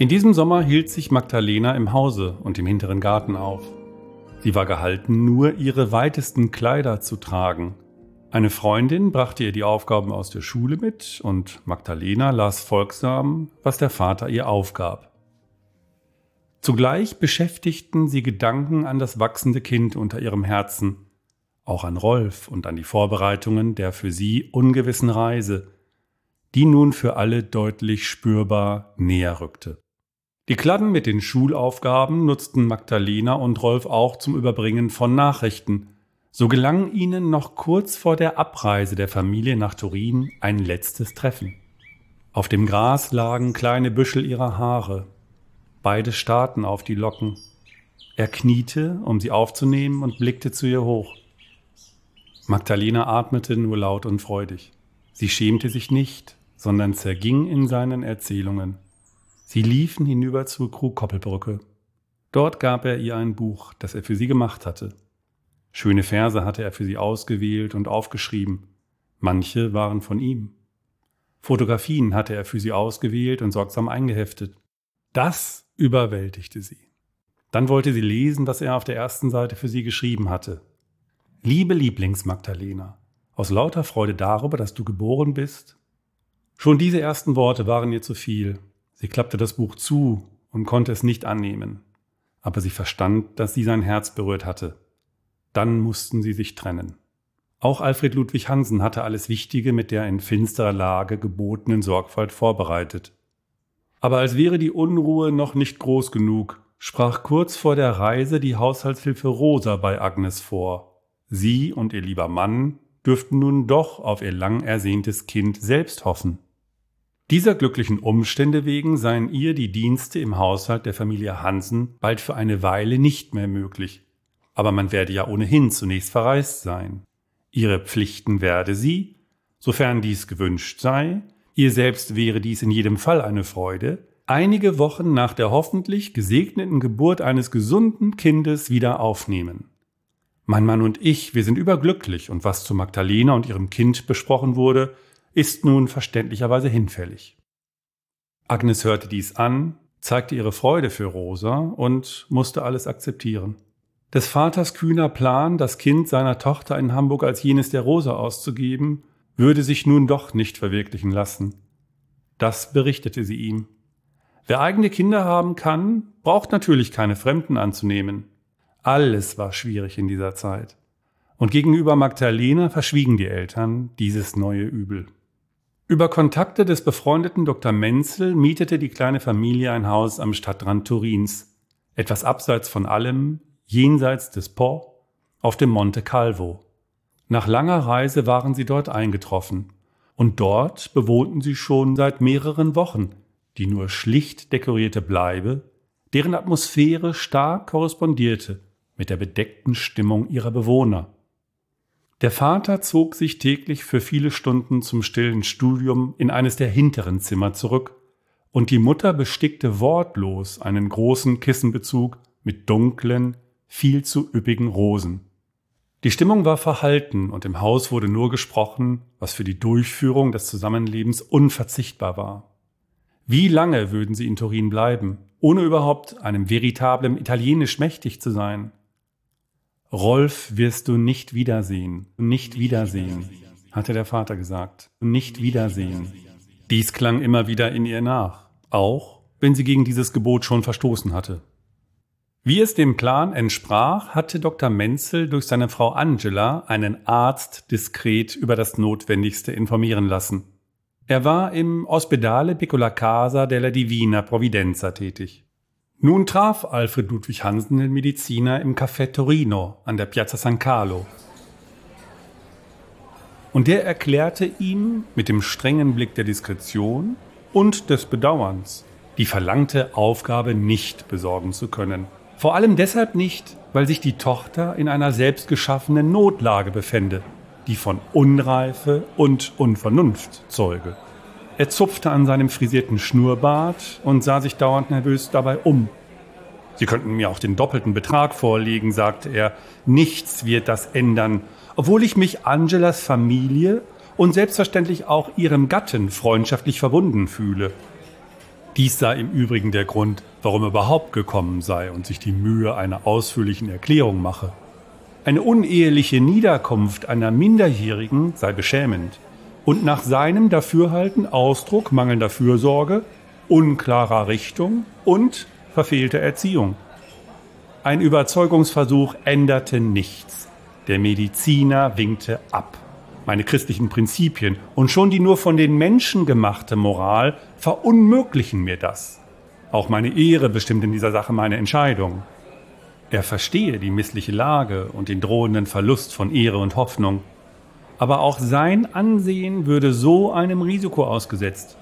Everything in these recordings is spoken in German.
In diesem Sommer hielt sich Magdalena im Hause und im hinteren Garten auf. Sie war gehalten, nur ihre weitesten Kleider zu tragen. Eine Freundin brachte ihr die Aufgaben aus der Schule mit und Magdalena las folgsam, was der Vater ihr aufgab. Zugleich beschäftigten sie Gedanken an das wachsende Kind unter ihrem Herzen, auch an Rolf und an die Vorbereitungen der für sie ungewissen Reise, die nun für alle deutlich spürbar näher rückte. Die Kladden mit den Schulaufgaben nutzten Magdalena und Rolf auch zum Überbringen von Nachrichten. So gelang ihnen noch kurz vor der Abreise der Familie nach Turin ein letztes Treffen. Auf dem Gras lagen kleine Büschel ihrer Haare. Beide starrten auf die Locken. Er kniete, um sie aufzunehmen, und blickte zu ihr hoch. Magdalena atmete nur laut und freudig. Sie schämte sich nicht, sondern zerging in seinen Erzählungen. Sie liefen hinüber zur Krugkoppelbrücke. Dort gab er ihr ein Buch, das er für sie gemacht hatte. Schöne Verse hatte er für sie ausgewählt und aufgeschrieben. Manche waren von ihm. Fotografien hatte er für sie ausgewählt und sorgsam eingeheftet. Das überwältigte sie. Dann wollte sie lesen, was er auf der ersten Seite für sie geschrieben hatte. Liebe Lieblings-Magdalena, aus lauter Freude darüber, dass du geboren bist. Schon diese ersten Worte waren ihr zu viel. Sie klappte das Buch zu und konnte es nicht annehmen. Aber sie verstand, dass sie sein Herz berührt hatte. Dann mussten sie sich trennen. Auch Alfred Ludwig Hansen hatte alles Wichtige mit der in finsterer Lage gebotenen Sorgfalt vorbereitet. Aber als wäre die Unruhe noch nicht groß genug, sprach kurz vor der Reise die Haushaltshilfe Rosa bei Agnes vor. Sie und ihr lieber Mann dürften nun doch auf ihr lang ersehntes Kind selbst hoffen. Dieser glücklichen Umstände wegen seien ihr die Dienste im Haushalt der Familie Hansen bald für eine Weile nicht mehr möglich. Aber man werde ja ohnehin zunächst verreist sein. Ihre Pflichten werde sie, sofern dies gewünscht sei, ihr selbst wäre dies in jedem Fall eine Freude, einige Wochen nach der hoffentlich gesegneten Geburt eines gesunden Kindes wieder aufnehmen. Mein Mann und ich, wir sind überglücklich, und was zu Magdalena und ihrem Kind besprochen wurde, ist nun verständlicherweise hinfällig. Agnes hörte dies an, zeigte ihre Freude für Rosa und musste alles akzeptieren. Des Vaters kühner Plan, das Kind seiner Tochter in Hamburg als jenes der Rosa auszugeben, würde sich nun doch nicht verwirklichen lassen. Das berichtete sie ihm. Wer eigene Kinder haben kann, braucht natürlich keine Fremden anzunehmen. Alles war schwierig in dieser Zeit. Und gegenüber Magdalena verschwiegen die Eltern dieses neue Übel. Über Kontakte des befreundeten Dr. Menzel mietete die kleine Familie ein Haus am Stadtrand Turins, etwas abseits von allem, jenseits des Po, auf dem Monte Calvo. Nach langer Reise waren sie dort eingetroffen, und dort bewohnten sie schon seit mehreren Wochen die nur schlicht dekorierte Bleibe, deren Atmosphäre stark korrespondierte mit der bedeckten Stimmung ihrer Bewohner. Der Vater zog sich täglich für viele Stunden zum stillen Studium in eines der hinteren Zimmer zurück, und die Mutter bestickte wortlos einen großen Kissenbezug mit dunklen, viel zu üppigen Rosen. Die Stimmung war verhalten und im Haus wurde nur gesprochen, was für die Durchführung des Zusammenlebens unverzichtbar war. Wie lange würden sie in Turin bleiben, ohne überhaupt einem veritablen Italienisch mächtig zu sein? Rolf wirst du nicht wiedersehen, nicht wiedersehen, hatte der Vater gesagt, nicht wiedersehen. Dies klang immer wieder in ihr nach, auch wenn sie gegen dieses Gebot schon verstoßen hatte. Wie es dem Plan entsprach, hatte Dr. Menzel durch seine Frau Angela einen Arzt diskret über das Notwendigste informieren lassen. Er war im Ospedale Piccola Casa della Divina Provvidenza tätig. Nun traf Alfred Ludwig Hansen den Mediziner im Café Torino an der Piazza San Carlo. Und der erklärte ihm mit dem strengen Blick der Diskretion und des Bedauerns, die verlangte Aufgabe nicht besorgen zu können. Vor allem deshalb nicht, weil sich die Tochter in einer selbstgeschaffenen Notlage befände, die von Unreife und Unvernunft zeuge. Er zupfte an seinem frisierten Schnurrbart und sah sich dauernd nervös dabei um. Sie könnten mir auch den doppelten Betrag vorlegen, sagte er. Nichts wird das ändern, obwohl ich mich Angelas Familie und selbstverständlich auch ihrem Gatten freundschaftlich verbunden fühle. Dies sei im Übrigen der Grund, warum er überhaupt gekommen sei und sich die Mühe einer ausführlichen Erklärung mache. Eine uneheliche Niederkunft einer Minderjährigen sei beschämend und nach seinem Dafürhalten Ausdruck mangelnder Fürsorge, unklarer Richtung und verfehlter Erziehung. Ein Überzeugungsversuch änderte nichts. Der Mediziner winkte ab. Meine christlichen Prinzipien und schon die nur von den Menschen gemachte Moral verunmöglichen mir das. Auch meine Ehre bestimmt in dieser Sache meine Entscheidung. Er verstehe die missliche Lage und den drohenden Verlust von Ehre und Hoffnung. Aber auch sein Ansehen würde so einem Risiko ausgesetzt.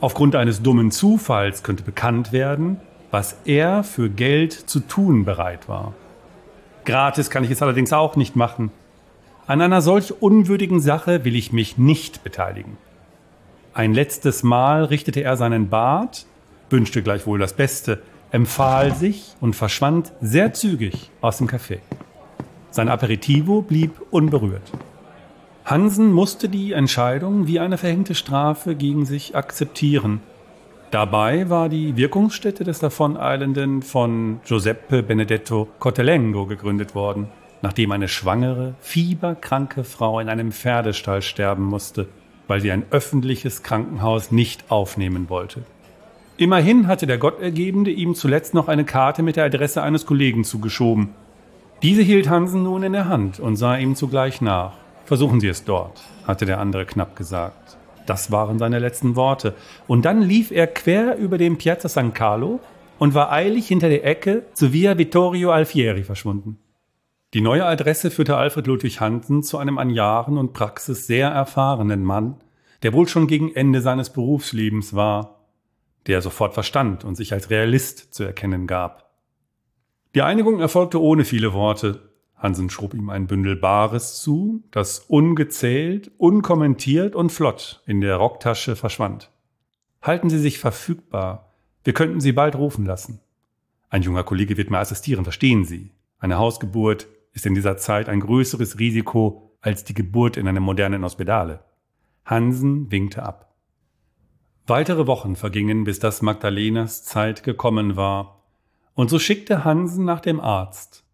Aufgrund eines dummen Zufalls könnte bekannt werden, was er für Geld zu tun bereit war. Gratis kann ich es allerdings auch nicht machen. An einer solch unwürdigen Sache will ich mich nicht beteiligen. Ein letztes Mal richtete er seinen Bart, wünschte gleichwohl das Beste, empfahl sich und verschwand sehr zügig aus dem Café. Sein Aperitivo blieb unberührt. Hansen musste die Entscheidung wie eine verhängte Strafe gegen sich akzeptieren. Dabei war die Wirkungsstätte des Davoneilenden von Giuseppe Benedetto Cortelengo gegründet worden, nachdem eine schwangere, fieberkranke Frau in einem Pferdestall sterben musste, weil sie ein öffentliches Krankenhaus nicht aufnehmen wollte. Immerhin hatte der Gottergebende ihm zuletzt noch eine Karte mit der Adresse eines Kollegen zugeschoben. Diese hielt Hansen nun in der Hand und sah ihm zugleich nach. Versuchen Sie es dort, hatte der andere knapp gesagt. Das waren seine letzten Worte. Und dann lief er quer über den Piazza San Carlo und war eilig hinter der Ecke zu Via Vittorio Alfieri verschwunden. Die neue Adresse führte Alfred Ludwig Hansen zu einem an Jahren und Praxis sehr erfahrenen Mann, der wohl schon gegen Ende seines Berufslebens war, der sofort verstand und sich als Realist zu erkennen gab. Die Einigung erfolgte ohne viele Worte. Hansen schob ihm ein Bündel Bares zu, das ungezählt, unkommentiert und flott in der Rocktasche verschwand. Halten Sie sich verfügbar. Wir könnten Sie bald rufen lassen. Ein junger Kollege wird mir assistieren, verstehen Sie. Eine Hausgeburt ist in dieser Zeit ein größeres Risiko als die Geburt in einem modernen Hospitale. Hansen winkte ab. Weitere Wochen vergingen, bis das Magdalenas Zeit gekommen war. Und so schickte Hansen nach dem Arzt.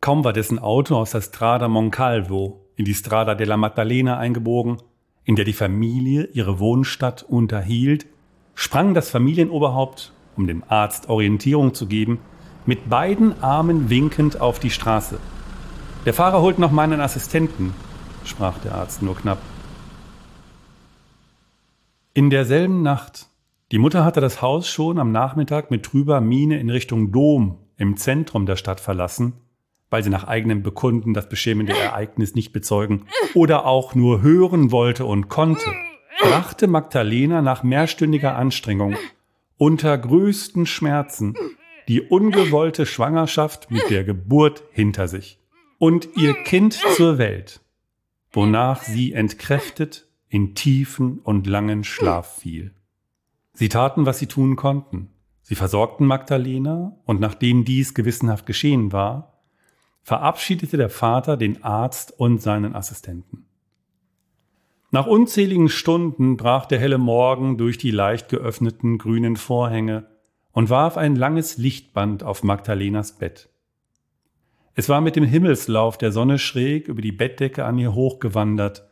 Kaum war dessen Auto aus der Strada Moncalvo in die Strada della Maddalena eingebogen, in der die Familie ihre Wohnstadt unterhielt, sprang das Familienoberhaupt, um dem Arzt Orientierung zu geben, mit beiden Armen winkend auf die Straße. Der Fahrer holt noch meinen Assistenten, sprach der Arzt nur knapp. In derselben Nacht, die Mutter hatte das Haus schon am Nachmittag mit trüber Miene in Richtung Dom im Zentrum der Stadt verlassen, weil sie nach eigenem Bekunden das beschämende Ereignis nicht bezeugen oder auch nur hören wollte und konnte, brachte Magdalena nach mehrstündiger Anstrengung unter größten Schmerzen die ungewollte Schwangerschaft mit der Geburt hinter sich und ihr Kind zur Welt, wonach sie entkräftet in tiefen und langen Schlaf fiel. Sie taten, was sie tun konnten. Sie versorgten Magdalena und nachdem dies gewissenhaft geschehen war, verabschiedete der Vater den Arzt und seinen Assistenten. Nach unzähligen Stunden brach der helle Morgen durch die leicht geöffneten grünen Vorhänge und warf ein langes Lichtband auf Magdalenas Bett. Es war mit dem Himmelslauf der Sonne schräg über die Bettdecke an ihr hochgewandert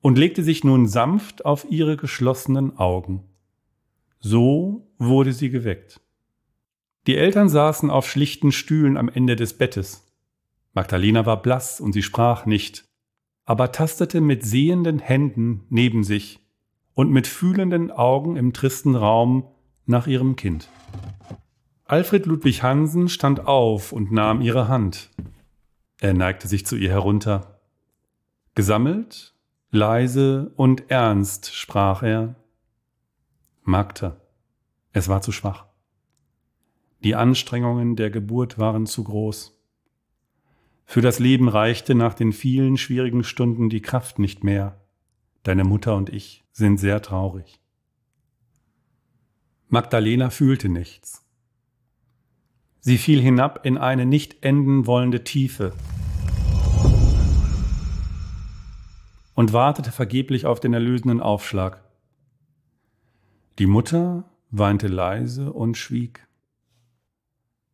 und legte sich nun sanft auf ihre geschlossenen Augen. So wurde sie geweckt. Die Eltern saßen auf schlichten Stühlen am Ende des Bettes. Magdalena war blass und sie sprach nicht, aber tastete mit sehenden Händen neben sich und mit fühlenden Augen im tristen Raum nach ihrem Kind. Alfred Ludwig Hansen stand auf und nahm ihre Hand. Er neigte sich zu ihr herunter. Gesammelt, leise und ernst sprach er. Magda, es war zu schwach. Die Anstrengungen der Geburt waren zu groß. Für das Leben reichte nach den vielen schwierigen Stunden die Kraft nicht mehr. Deine Mutter und ich sind sehr traurig. Magdalena fühlte nichts. Sie fiel hinab in eine nicht enden wollende Tiefe und wartete vergeblich auf den erlösenden Aufschlag. Die Mutter weinte leise und schwieg.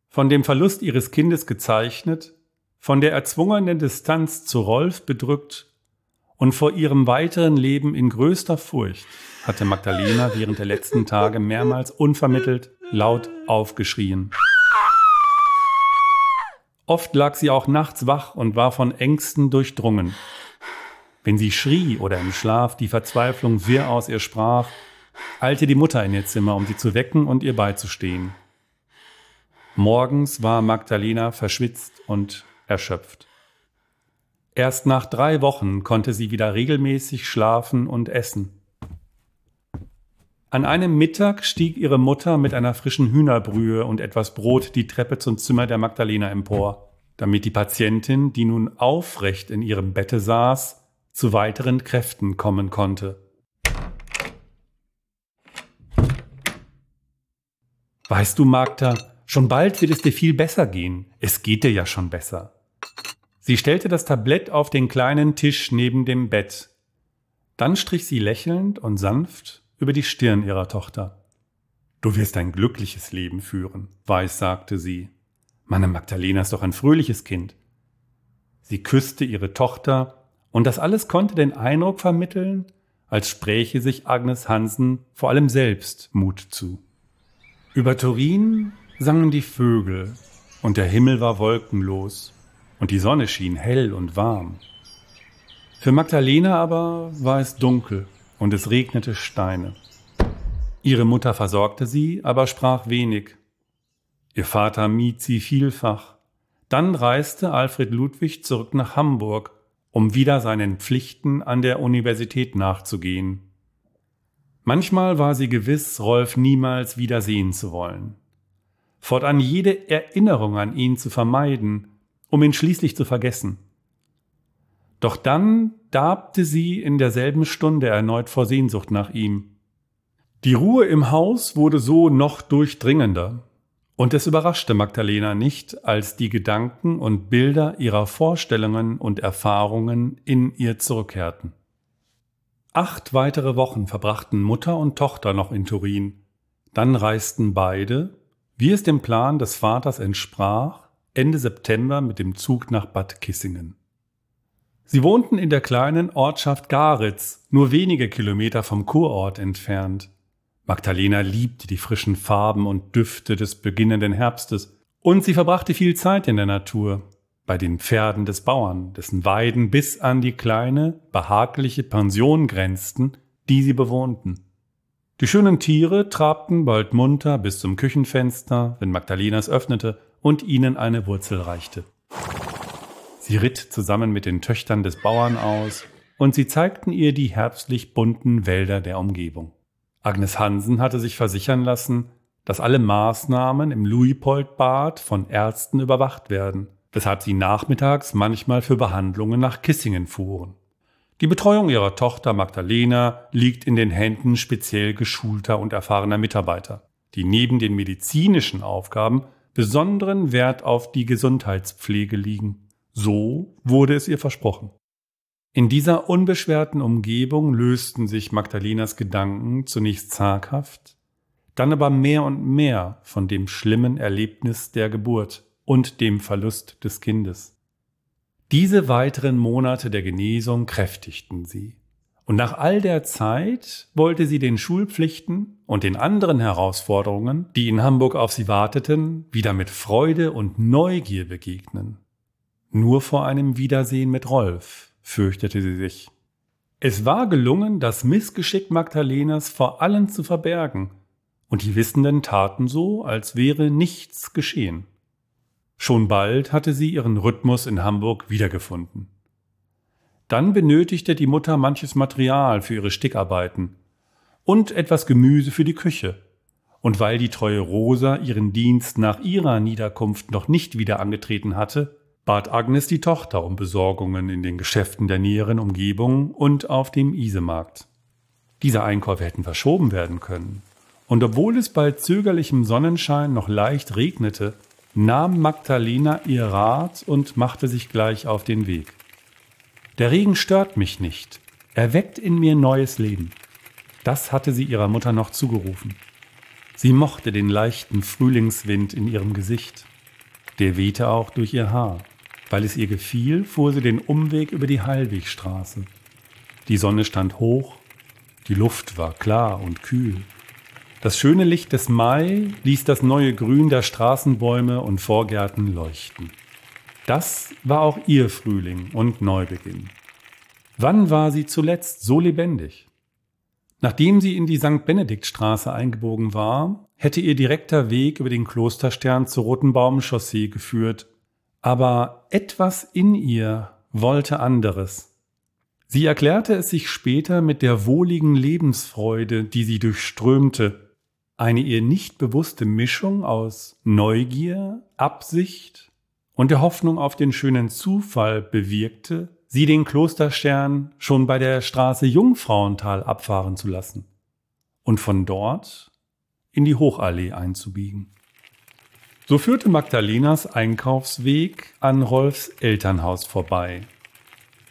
Von dem Verlust ihres Kindes gezeichnet, von der erzwungenen Distanz zu Rolf bedrückt und vor ihrem weiteren Leben in größter Furcht hatte Magdalena während der letzten Tage mehrmals unvermittelt laut aufgeschrien. Oft lag sie auch nachts wach und war von Ängsten durchdrungen. Wenn sie schrie oder im Schlaf die Verzweiflung wirr aus ihr sprach, eilte die Mutter in ihr Zimmer, um sie zu wecken und ihr beizustehen. Morgens war Magdalena verschwitzt und erschöpft. Erst nach drei Wochen konnte sie wieder regelmäßig schlafen und essen. An einem Mittag stieg ihre Mutter mit einer frischen Hühnerbrühe und etwas Brot die Treppe zum Zimmer der Magdalena empor, damit die Patientin, die nun aufrecht in ihrem Bette saß, zu weiteren Kräften kommen konnte. Weißt du, Magda, schon bald wird es dir viel besser gehen. Es geht dir ja schon besser. Sie stellte das Tablett auf den kleinen Tisch neben dem Bett. Dann strich sie lächelnd und sanft über die Stirn ihrer Tochter. Du wirst ein glückliches Leben führen, weiß sagte sie. Meine Magdalena ist doch ein fröhliches Kind. Sie küsste ihre Tochter, und das alles konnte den Eindruck vermitteln, als spräche sich Agnes Hansen vor allem selbst Mut zu. Über Turin sangen die Vögel, und der Himmel war wolkenlos, und die Sonne schien hell und warm. Für Magdalena aber war es dunkel und es regnete Steine. Ihre Mutter versorgte sie, aber sprach wenig. Ihr Vater mied sie vielfach. Dann reiste Alfred Ludwig zurück nach Hamburg, um wieder seinen Pflichten an der Universität nachzugehen. Manchmal war sie gewiss, Rolf niemals wieder sehen zu wollen. Fortan jede Erinnerung an ihn zu vermeiden, um ihn schließlich zu vergessen. Doch dann darbte sie in derselben Stunde erneut vor Sehnsucht nach ihm. Die Ruhe im Haus wurde so noch durchdringender, und es überraschte Magdalena nicht, als die Gedanken und Bilder ihrer Vorstellungen und Erfahrungen in ihr zurückkehrten. Acht weitere Wochen verbrachten Mutter und Tochter noch in Turin. Dann reisten beide, wie es dem Plan des Vaters entsprach, Ende September mit dem Zug nach Bad Kissingen. Sie wohnten in der kleinen Ortschaft Garitz, nur wenige Kilometer vom Kurort entfernt. Magdalena liebte die frischen Farben und Düfte des beginnenden Herbstes, und sie verbrachte viel Zeit in der Natur, bei den Pferden des Bauern, dessen Weiden bis an die kleine, behagliche Pension grenzten, die sie bewohnten. Die schönen Tiere trabten bald munter bis zum Küchenfenster, wenn Magdalena es öffnete und ihnen eine Wurzel reichte. Sie ritt zusammen mit den Töchtern des Bauern aus, und sie zeigten ihr die herbstlich bunten Wälder der Umgebung. Agnes Hansen hatte sich versichern lassen, dass alle Maßnahmen im Luipoldbad von Ärzten überwacht werden, weshalb sie nachmittags manchmal für Behandlungen nach Kissingen fuhren. Die Betreuung ihrer Tochter Magdalena liegt in den Händen speziell geschulter und erfahrener Mitarbeiter, die neben den medizinischen Aufgaben besonderen Wert auf die Gesundheitspflege liegen. So wurde es ihr versprochen. In dieser unbeschwerten Umgebung lösten sich Magdalenas Gedanken zunächst zaghaft, dann aber mehr und mehr von dem schlimmen Erlebnis der Geburt und dem Verlust des Kindes. Diese weiteren Monate der Genesung kräftigten sie. Und nach all der Zeit wollte sie den Schulpflichten und den anderen Herausforderungen, die in Hamburg auf sie warteten, wieder mit Freude und Neugier begegnen. Nur vor einem Wiedersehen mit Rolf fürchtete sie sich. Es war gelungen, das Missgeschick Magdalenas vor allen zu verbergen, und die Wissenden taten so, als wäre nichts geschehen. Schon bald hatte sie ihren Rhythmus in Hamburg wiedergefunden. Dann benötigte die Mutter manches Material für ihre Stickarbeiten und etwas Gemüse für die Küche. Und weil die treue Rosa ihren Dienst nach ihrer Niederkunft noch nicht wieder angetreten hatte, bat Agnes die Tochter um Besorgungen in den Geschäften der näheren Umgebung und auf dem Isemarkt. Diese Einkäufe hätten verschoben werden können. Und obwohl es bei zögerlichem Sonnenschein noch leicht regnete, nahm Magdalena ihr Rat und machte sich gleich auf den Weg. Der Regen stört mich nicht, er weckt in mir neues Leben. Das hatte sie ihrer Mutter noch zugerufen. Sie mochte den leichten Frühlingswind in ihrem Gesicht. Der wehte auch durch ihr Haar. Weil es ihr gefiel, fuhr sie den Umweg über die Heilwegstraße. Die Sonne stand hoch, die Luft war klar und kühl. Das schöne Licht des Mai ließ das neue Grün der Straßenbäume und Vorgärten leuchten. Das war auch ihr Frühling und Neubeginn. Wann war sie zuletzt so lebendig? Nachdem sie in die St. Benediktstraße eingebogen war, hätte ihr direkter Weg über den Klosterstern zur Roten Baumchaussee geführt aber etwas in ihr wollte anderes. Sie erklärte es sich später mit der wohligen Lebensfreude, die sie durchströmte, eine ihr nicht bewusste Mischung aus Neugier, Absicht und der Hoffnung auf den schönen Zufall bewirkte, sie den Klosterstern schon bei der Straße Jungfrauental abfahren zu lassen und von dort in die Hochallee einzubiegen. So führte Magdalenas Einkaufsweg an Rolfs Elternhaus vorbei.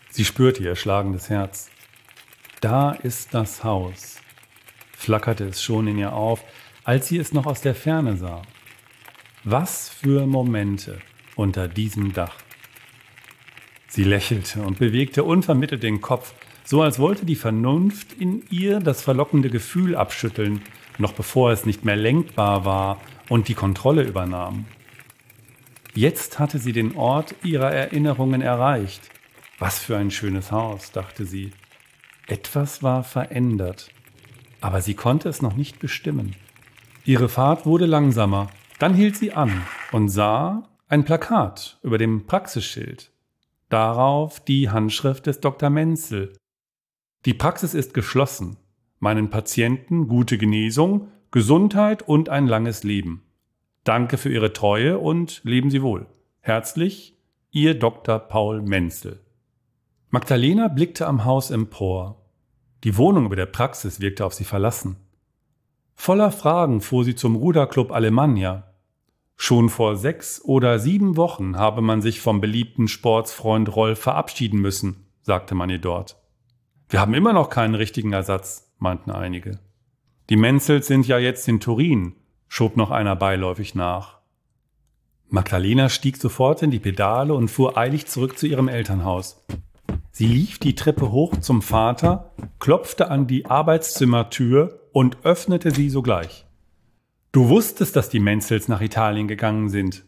Sie spürte ihr schlagendes Herz. Da ist das Haus, flackerte es schon in ihr auf, als sie es noch aus der Ferne sah. Was für Momente unter diesem Dach. Sie lächelte und bewegte unvermittelt den Kopf, so als wollte die Vernunft in ihr das verlockende Gefühl abschütteln, noch bevor es nicht mehr lenkbar war und die Kontrolle übernahm. Jetzt hatte sie den Ort ihrer Erinnerungen erreicht. Was für ein schönes Haus, dachte sie. Etwas war verändert, aber sie konnte es noch nicht bestimmen. Ihre Fahrt wurde langsamer, dann hielt sie an und sah ein Plakat über dem Praxisschild. Darauf die Handschrift des Dr. Menzel. Die Praxis ist geschlossen. Meinen Patienten gute Genesung Gesundheit und ein langes Leben. Danke für Ihre Treue und leben Sie wohl. Herzlich, Ihr Dr. Paul Menzel. Magdalena blickte am Haus empor. Die Wohnung über der Praxis wirkte auf sie verlassen. Voller Fragen fuhr sie zum Ruderclub Alemannia. Schon vor sechs oder sieben Wochen habe man sich vom beliebten Sportsfreund Rolf verabschieden müssen, sagte man ihr dort. Wir haben immer noch keinen richtigen Ersatz, meinten einige. Die Menzels sind ja jetzt in Turin, schob noch einer beiläufig nach. Magdalena stieg sofort in die Pedale und fuhr eilig zurück zu ihrem Elternhaus. Sie lief die Treppe hoch zum Vater, klopfte an die Arbeitszimmertür und öffnete sie sogleich. Du wusstest, dass die Menzels nach Italien gegangen sind.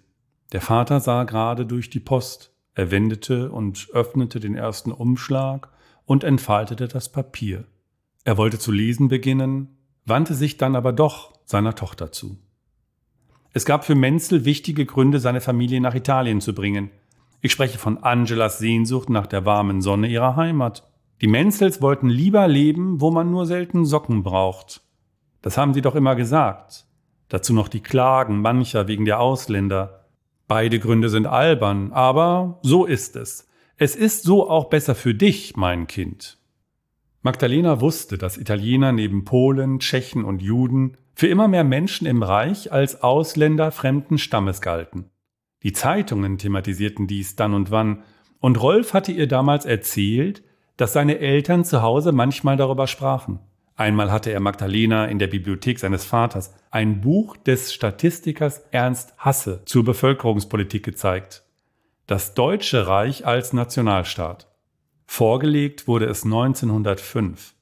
Der Vater sah gerade durch die Post. Er wendete und öffnete den ersten Umschlag und entfaltete das Papier. Er wollte zu lesen beginnen, wandte sich dann aber doch seiner Tochter zu. Es gab für Menzel wichtige Gründe, seine Familie nach Italien zu bringen. Ich spreche von Angelas Sehnsucht nach der warmen Sonne ihrer Heimat. Die Menzels wollten lieber leben, wo man nur selten Socken braucht. Das haben sie doch immer gesagt. Dazu noch die Klagen mancher wegen der Ausländer. Beide Gründe sind albern, aber so ist es. Es ist so auch besser für dich, mein Kind. Magdalena wusste, dass Italiener neben Polen, Tschechen und Juden für immer mehr Menschen im Reich als Ausländer fremden Stammes galten. Die Zeitungen thematisierten dies dann und wann, und Rolf hatte ihr damals erzählt, dass seine Eltern zu Hause manchmal darüber sprachen. Einmal hatte er Magdalena in der Bibliothek seines Vaters ein Buch des Statistikers Ernst Hasse zur Bevölkerungspolitik gezeigt. Das Deutsche Reich als Nationalstaat. Vorgelegt wurde es 1905.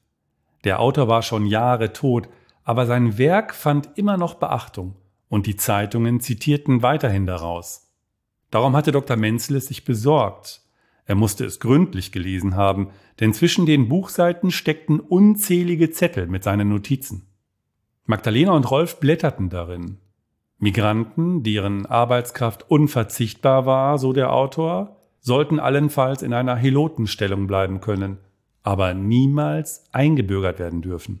Der Autor war schon Jahre tot, aber sein Werk fand immer noch Beachtung und die Zeitungen zitierten weiterhin daraus. Darum hatte Dr. Menzel es sich besorgt. Er musste es gründlich gelesen haben, denn zwischen den Buchseiten steckten unzählige Zettel mit seinen Notizen. Magdalena und Rolf blätterten darin. Migranten, deren Arbeitskraft unverzichtbar war, so der Autor, sollten allenfalls in einer Helotenstellung bleiben können, aber niemals eingebürgert werden dürfen.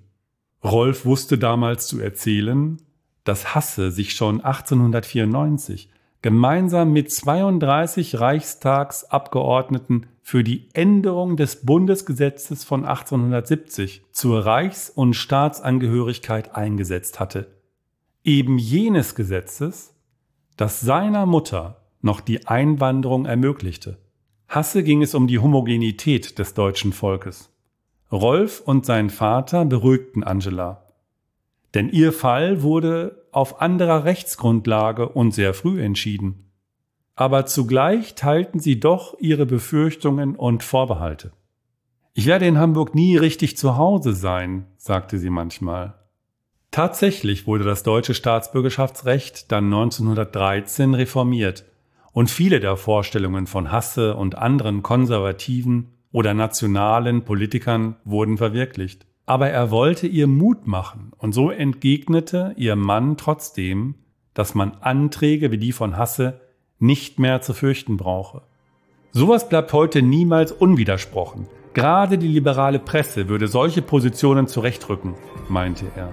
Rolf wusste damals zu erzählen, dass Hasse sich schon 1894 gemeinsam mit 32 Reichstagsabgeordneten für die Änderung des Bundesgesetzes von 1870 zur Reichs- und Staatsangehörigkeit eingesetzt hatte. Eben jenes Gesetzes, das seiner Mutter noch die Einwanderung ermöglichte. Hasse ging es um die Homogenität des deutschen Volkes. Rolf und sein Vater beruhigten Angela. Denn ihr Fall wurde auf anderer Rechtsgrundlage und sehr früh entschieden. Aber zugleich teilten sie doch ihre Befürchtungen und Vorbehalte. Ich werde in Hamburg nie richtig zu Hause sein, sagte sie manchmal. Tatsächlich wurde das deutsche Staatsbürgerschaftsrecht dann 1913 reformiert und viele der Vorstellungen von Hasse und anderen konservativen oder nationalen Politikern wurden verwirklicht. Aber er wollte ihr Mut machen und so entgegnete ihr Mann trotzdem, dass man Anträge wie die von Hasse nicht mehr zu fürchten brauche. Sowas bleibt heute niemals unwidersprochen. Gerade die liberale Presse würde solche Positionen zurechtrücken, meinte er.